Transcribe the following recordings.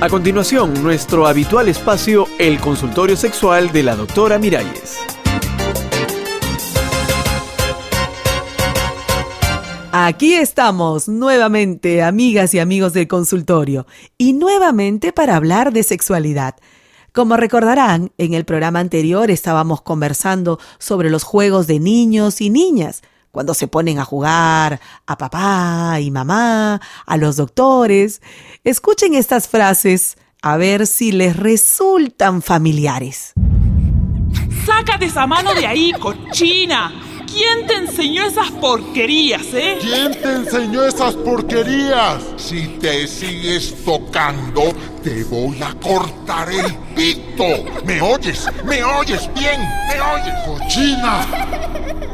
A continuación, nuestro habitual espacio, el consultorio sexual de la doctora Miralles. Aquí estamos nuevamente, amigas y amigos del consultorio, y nuevamente para hablar de sexualidad. Como recordarán, en el programa anterior estábamos conversando sobre los juegos de niños y niñas, cuando se ponen a jugar a papá y mamá, a los doctores. Escuchen estas frases a ver si les resultan familiares. Sácate esa mano de ahí, cochina. ¿Quién te enseñó esas porquerías, eh? ¿Quién te enseñó esas porquerías? Si te sigues tocando, te voy a cortar el pito. ¿Me oyes? ¿Me oyes bien? ¿Me oyes? ¡Cochina!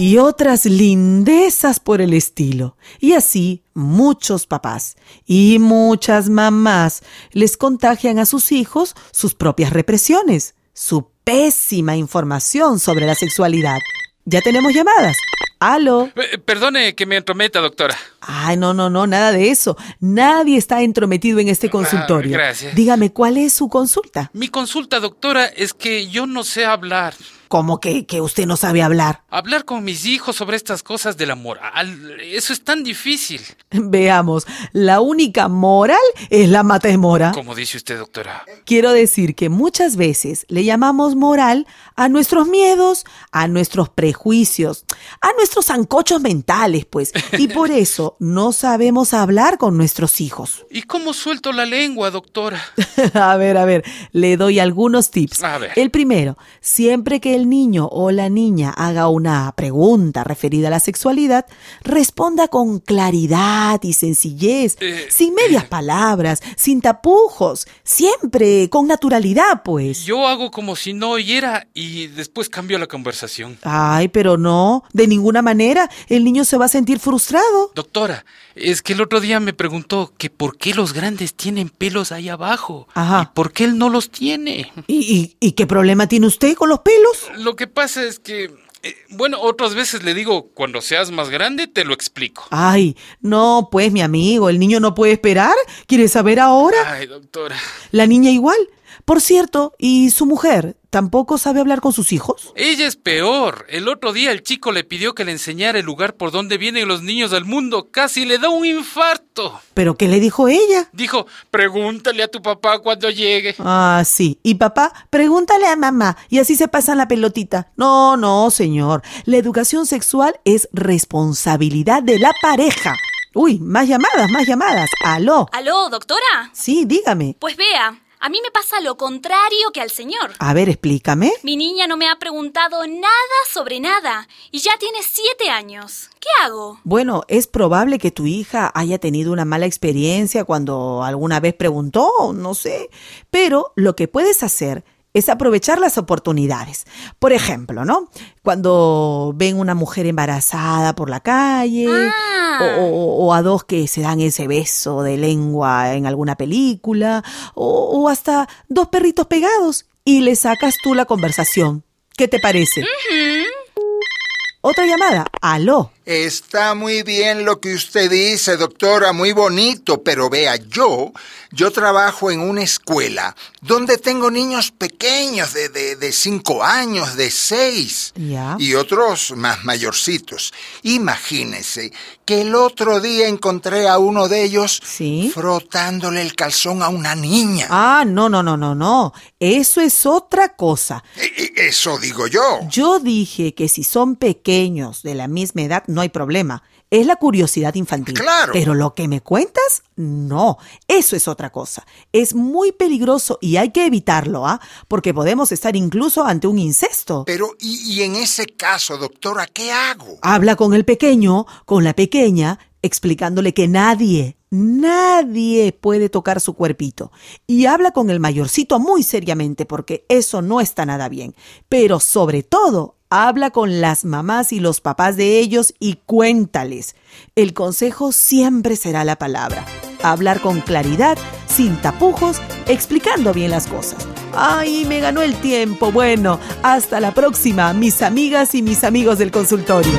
Y otras lindezas por el estilo. Y así muchos papás y muchas mamás les contagian a sus hijos sus propias represiones, su pésima información sobre la sexualidad. Ya tenemos llamadas. ¿Aló? Eh, perdone que me entrometa, doctora. Ay, no, no, no, nada de eso. Nadie está entrometido en este Ah, consultorio. gracias. Dígame, ¿cuál es su consulta? Mi consulta, doctora, es que yo no sé hablar. ¿Cómo que, que usted no sabe hablar? Hablar con mis hijos sobre estas cosas de la moral, eso es tan difícil. Veamos, la única moral es la mata de mora. Como dice usted, doctora. Quiero decir que muchas veces le llamamos moral a nuestros miedos, a nuestros prejuicios, a nuestros zancochos mentales, pues. Y por eso no sabemos hablar con nuestros hijos. ¿Y cómo suelto la lengua, doctora? a ver, a ver, le doy algunos tips. A ver. El primero, siempre que el niño o la niña haga una pregunta referida a la sexualidad, responda con claridad y sencillez, Eh, sin medias palabras, sin tapujos, siempre con naturalidad, pues. Yo hago como si no oyera y después cambio la conversación. Ay, pero no, de ninguna manera. El niño se va a sentir frustrado. Doctora, es que el otro día me preguntó que por qué los grandes tienen pelos ahí abajo. Ajá. Y por qué él no los tiene. ¿Y, y, y qué problema tiene usted con los pelos? Lo que pasa es que, eh, bueno, otras veces le digo, cuando seas más grande te lo explico. Ay, no, pues mi amigo, el niño no puede esperar. ¿Quiere saber ahora? Ay, doctora. La niña igual. Por cierto, ¿y su mujer tampoco sabe hablar con sus hijos? Ella es peor. El otro día el chico le pidió que le enseñara el lugar por donde vienen los niños al mundo. Casi le da un infarto. ¿Pero qué le dijo ella? Dijo, pregúntale a tu papá cuando llegue. Ah, sí. Y papá, pregúntale a mamá y así se pasan la pelotita. No, no, señor. La educación sexual es responsabilidad de la pareja. Uy, más llamadas, más llamadas. Aló. ¿Aló, doctora? Sí, dígame. Pues vea, a mí me pasa lo contrario que al señor. A ver, explícame. Mi niña no me ha preguntado nada sobre nada y ya tiene siete años. ¿Qué hago? Bueno, es probable que tu hija haya tenido una mala experiencia cuando alguna vez preguntó, no sé. Pero lo que puedes hacer es aprovechar las oportunidades. Por ejemplo, ¿no? Cuando ven una mujer embarazada por la calle Ah. o, o- o a dos que se dan ese beso de lengua en alguna película o, o hasta dos perritos pegados y le sacas tú la conversación. ¿Qué te parece? Otra llamada. Aló. Está muy bien lo que usted dice, doctora, muy bonito, pero vea, yo, yo trabajo en una escuela donde tengo niños pequeños de, de, de cinco años, de seis, y otros más mayorcitos. Imagínese que el otro día encontré a uno de ellos Sí. frotándole el calzón a una niña. Ah, no, no, no, no, no. Eso es otra cosa. E- e- Eso digo yo. Yo dije que si son pequeños de la misma edad no hay problema. Es la curiosidad infantil. Claro. Pero lo que me cuentas, no. Eso es otra cosa. Es muy peligroso y hay que evitarlo, ¿ah? Porque podemos estar incluso ante un incesto. Pero, y, y en ese caso, doctora, ¿qué hago? Habla con el pequeño, con la pequeña, explicándole que nadie, nadie puede tocar su cuerpito. Y habla con el mayorcito muy seriamente porque eso no está nada bien. Pero sobre todo, habla con las mamás y los papás de ellos y cuéntales. El consejo siempre será la palabra. Hablar con claridad, sin tapujos, explicando bien las cosas. Ay, me ganó el tiempo. Bueno, hasta la próxima, mis amigas y mis amigos del consultorio.